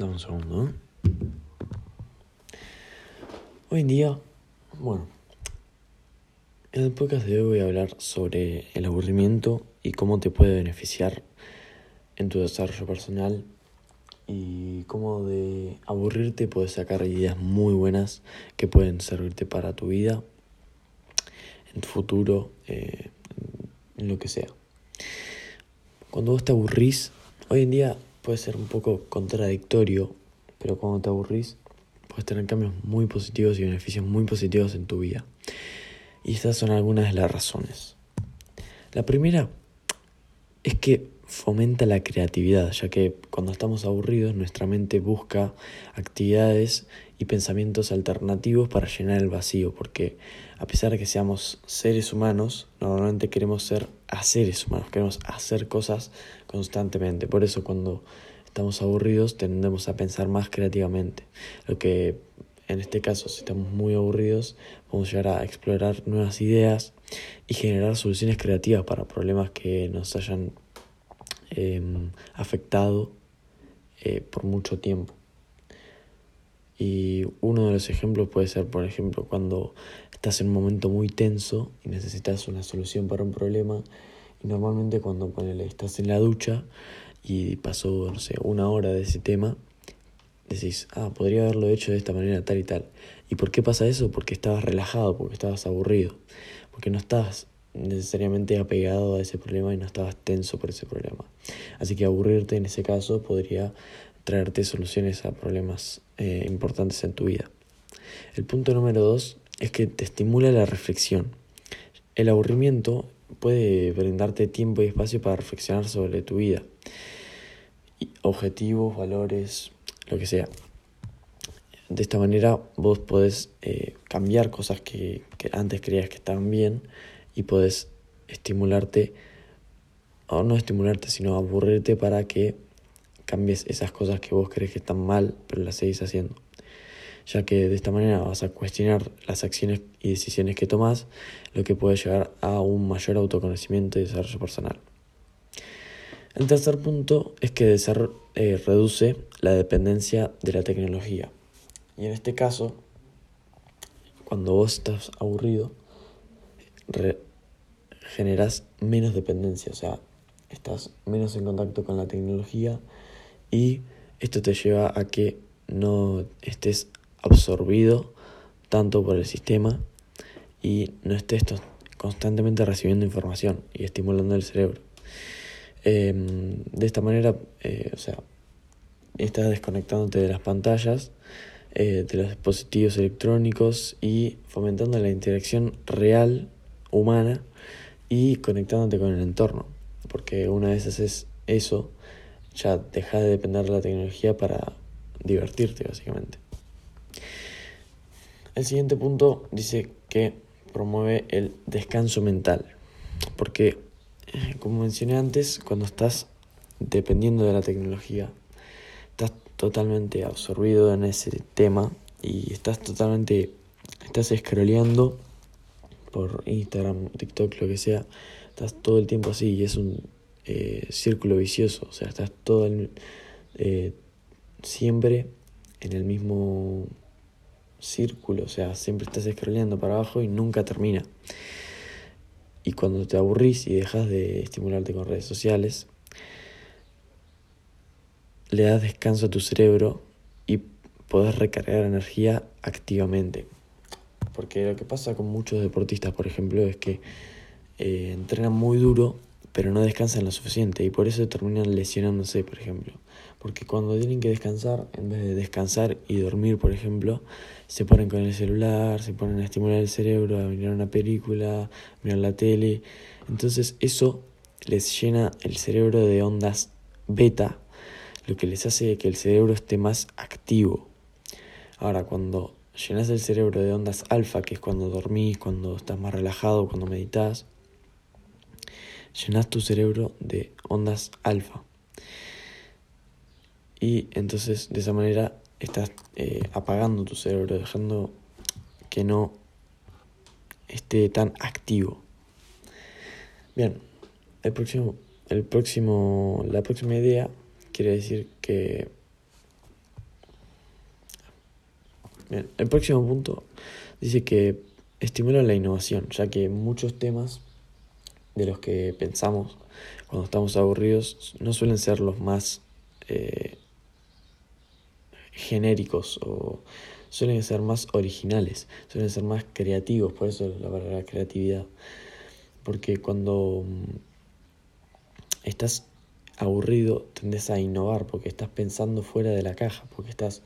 Dame un segundo. ¿eh? Hoy en día, bueno, en el podcast de hoy voy a hablar sobre el aburrimiento y cómo te puede beneficiar en tu desarrollo personal y cómo de aburrirte puedes sacar ideas muy buenas que pueden servirte para tu vida, en tu futuro, eh, en lo que sea. Cuando vos te aburrís, hoy en día puede ser un poco contradictorio, pero cuando te aburrís puedes tener cambios muy positivos y beneficios muy positivos en tu vida. Y estas son algunas de las razones. La primera es que fomenta la creatividad, ya que cuando estamos aburridos nuestra mente busca actividades y pensamientos alternativos para llenar el vacío, porque a pesar de que seamos seres humanos, normalmente queremos ser seres humanos, queremos hacer cosas constantemente. Por eso cuando estamos aburridos tendemos a pensar más creativamente, lo que en este caso, si estamos muy aburridos, podemos llegar a explorar nuevas ideas y generar soluciones creativas para problemas que nos hayan Em, afectado eh, por mucho tiempo. Y uno de los ejemplos puede ser, por ejemplo, cuando estás en un momento muy tenso y necesitas una solución para un problema. Y normalmente cuando ponele, estás en la ducha y pasó, no sé, una hora de ese tema, decís, ah, podría haberlo hecho de esta manera tal y tal. ¿Y por qué pasa eso? Porque estabas relajado, porque estabas aburrido, porque no estabas necesariamente apegado a ese problema y no estabas tenso por ese problema. Así que aburrirte en ese caso podría traerte soluciones a problemas eh, importantes en tu vida. El punto número dos es que te estimula la reflexión. El aburrimiento puede brindarte tiempo y espacio para reflexionar sobre tu vida, objetivos, valores, lo que sea. De esta manera vos podés eh, cambiar cosas que, que antes creías que estaban bien y puedes estimularte, o no estimularte, sino aburrirte para que cambies esas cosas que vos crees que están mal, pero las seguís haciendo. Ya que de esta manera vas a cuestionar las acciones y decisiones que tomas, lo que puede llevar a un mayor autoconocimiento y desarrollo personal. El tercer punto es que eh, reduce la dependencia de la tecnología. Y en este caso, cuando vos estás aburrido, generas menos dependencia, o sea, estás menos en contacto con la tecnología y esto te lleva a que no estés absorbido tanto por el sistema y no estés constantemente recibiendo información y estimulando el cerebro. Em, de esta manera, eh, o sea, estás desconectándote de las pantallas, eh, de los dispositivos electrónicos y fomentando la interacción real humana y conectándote con el entorno. Porque una vez haces eso, ya deja de depender de la tecnología para divertirte, básicamente. El siguiente punto dice que promueve el descanso mental. Porque, eh, como mencioné antes, cuando estás dependiendo de la tecnología, estás totalmente absorbido en ese tema y estás totalmente, estás scrolleando por Instagram, TikTok, lo que sea, estás todo el tiempo así y es un eh, círculo vicioso, o sea, estás todo el, eh, siempre en el mismo círculo, o sea, siempre estás scrolleando para abajo y nunca termina. Y cuando te aburrís y dejas de estimularte con redes sociales, le das descanso a tu cerebro y podés recargar energía activamente. Porque lo que pasa con muchos deportistas, por ejemplo, es que eh, entrenan muy duro, pero no descansan lo suficiente y por eso terminan lesionándose, por ejemplo. Porque cuando tienen que descansar, en vez de descansar y dormir, por ejemplo, se ponen con el celular, se ponen a estimular el cerebro, a mirar una película, mirar la tele. Entonces eso les llena el cerebro de ondas beta, lo que les hace que el cerebro esté más activo. Ahora, cuando llenas el cerebro de ondas alfa, que es cuando dormís, cuando estás más relajado, cuando meditas. Llenas tu cerebro de ondas alfa. Y entonces de esa manera estás eh, apagando tu cerebro, dejando que no esté tan activo. Bien, el próximo, el próximo, la próxima idea quiere decir que Bien, el próximo punto dice que estimula la innovación, ya que muchos temas de los que pensamos cuando estamos aburridos no suelen ser los más eh, genéricos o suelen ser más originales, suelen ser más creativos, por eso la palabra creatividad. Porque cuando mm, estás aburrido tendes a innovar, porque estás pensando fuera de la caja, porque estás,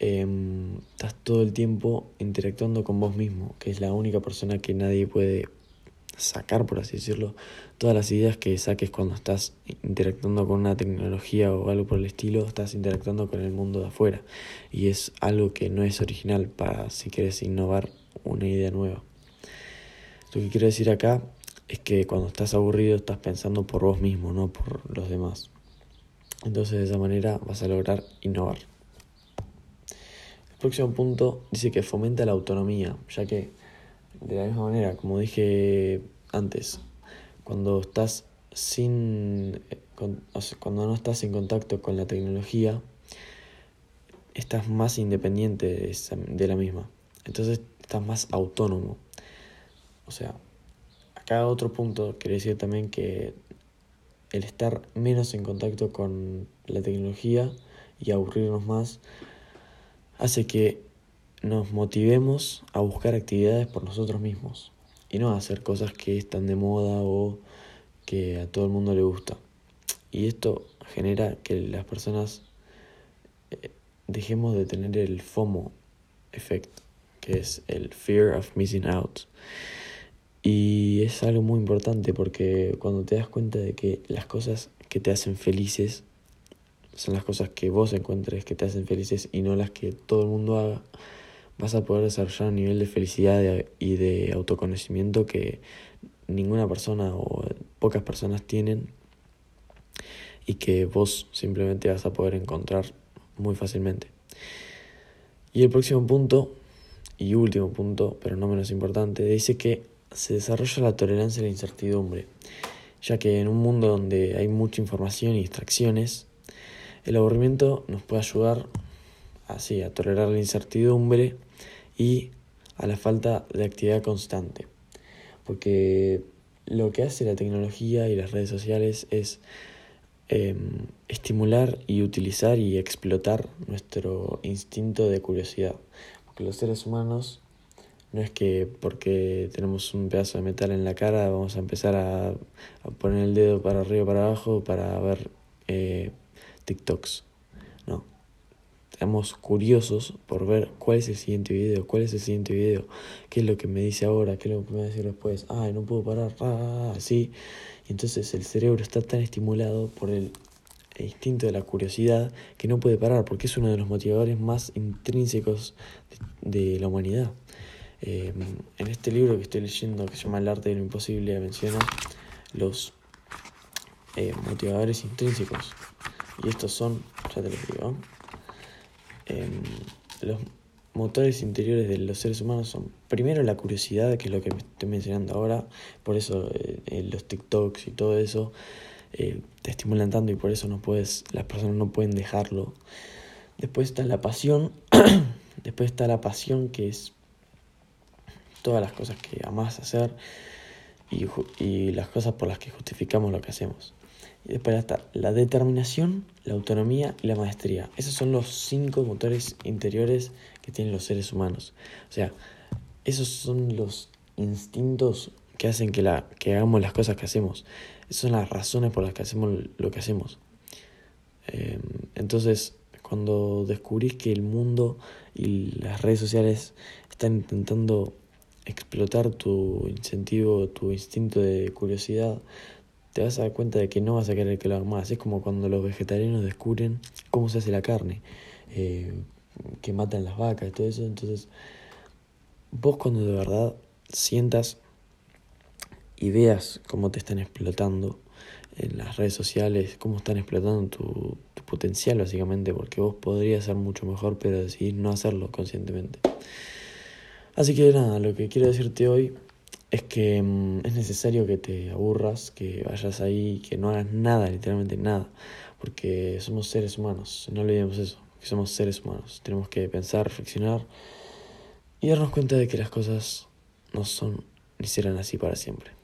em, estás todo el tiempo interactuando con vos mismo, que es la única persona que nadie puede sacar, por así decirlo, todas las ideas que saques cuando estás interactuando con una tecnología o algo por el estilo, estás interactuando con el mundo de afuera. Y es algo que no es original para si quieres innovar una idea nueva. Lo que quiero decir acá es que cuando estás aburrido estás pensando por vos mismo, no por los demás. Entonces de esa manera vas a lograr innovar. Próximo punto dice que fomenta la autonomía, ya que de la misma manera, como dije antes, cuando estás sin cuando no estás en contacto con la tecnología, estás más independiente de, de la misma. Entonces estás más autónomo. O sea, acá otro punto quiere decir también que el estar menos en contacto con la tecnología y aburrirnos más hace que nos motivemos a buscar actividades por nosotros mismos y no a hacer cosas que están de moda o que a todo el mundo le gusta. Y esto genera que las personas eh, dejemos de tener el FOMO effect, que es el fear of missing out. Y es algo muy importante porque cuando te das cuenta de que las cosas que te hacen felices son las cosas que vos encuentres que te hacen felices y no las que todo el mundo haga, vas a poder desarrollar un nivel de felicidad y de autoconocimiento que ninguna persona o pocas personas tienen y que vos simplemente vas a poder encontrar muy fácilmente. Y el próximo punto, y último punto, pero no menos importante, dice que se desarrolla la tolerancia a la incertidumbre, ya que en un mundo donde hay mucha información y distracciones, el aburrimiento nos puede ayudar así a tolerar la incertidumbre y a la falta de actividad constante. Porque lo que hace la tecnología y las redes sociales es em, estimular y utilizar y explotar nuestro instinto de curiosidad. Porque los seres humanos no es que porque tenemos un pedazo de metal en la cara vamos a empezar a, poner el dedo para arriba para abajo para ver eh, TikToks. No, estamos curiosos por ver cuál es el siguiente video, cuál es el siguiente video, qué es lo que me dice ahora, qué es lo que me va a decir después, ay, no puedo parar, ah, así. Y entonces el cerebro está tan estimulado por el instinto de la curiosidad que no puede parar, porque es uno de los motivadores más intrínsecos de, la humanidad. Eh, en este libro que estoy leyendo, que se llama El arte de lo imposible, menciona los eh, motivadores intrínsecos. Y estos son, ya te los digo, Em, los motores interiores de los seres humanos son primero la curiosidad, que es lo que me estoy mencionando ahora, por eso eh, eh, los TikToks y todo eso eh, te estimulan tanto y por eso no puedes, las personas no pueden dejarlo. Después está la pasión, después está la pasión que es todas las cosas que amás hacer y las cosas por las que justificamos lo que hacemos. Y después está la determinación, la autonomía y la maestría. Esos son los cinco motores interiores que tienen los seres humanos. O sea, esos son los instintos que hacen que, la, que hagamos las cosas que hacemos. Esas son las razones por las que hacemos lo que hacemos. Em, entonces, cuando descubrís que el mundo y las redes sociales están intentando explotar tu incentivo, tu instinto de curiosidad, te vas a dar cuenta de que no vas a querer que lo hagas más. Es como cuando los vegetarianos descubren cómo se hace la carne, eh, que matan las vacas y todo eso. Entonces, vos cuando de verdad sientas y veas cómo te están explotando en las redes sociales, cómo están explotando tu, tu potencial básicamente, porque vos podrías ser mucho mejor, pero decidís no hacerlo conscientemente. Así que nada, lo que quiero decirte hoy es que mm, es necesario que te aburras, que vayas ahí, que no hagas nada, literalmente nada, porque somos seres humanos, no olvidemos eso. que somos seres humanos. Tenemos que pensar, reflexionar y darnos cuenta de que las cosas no son ni serán así para siempre.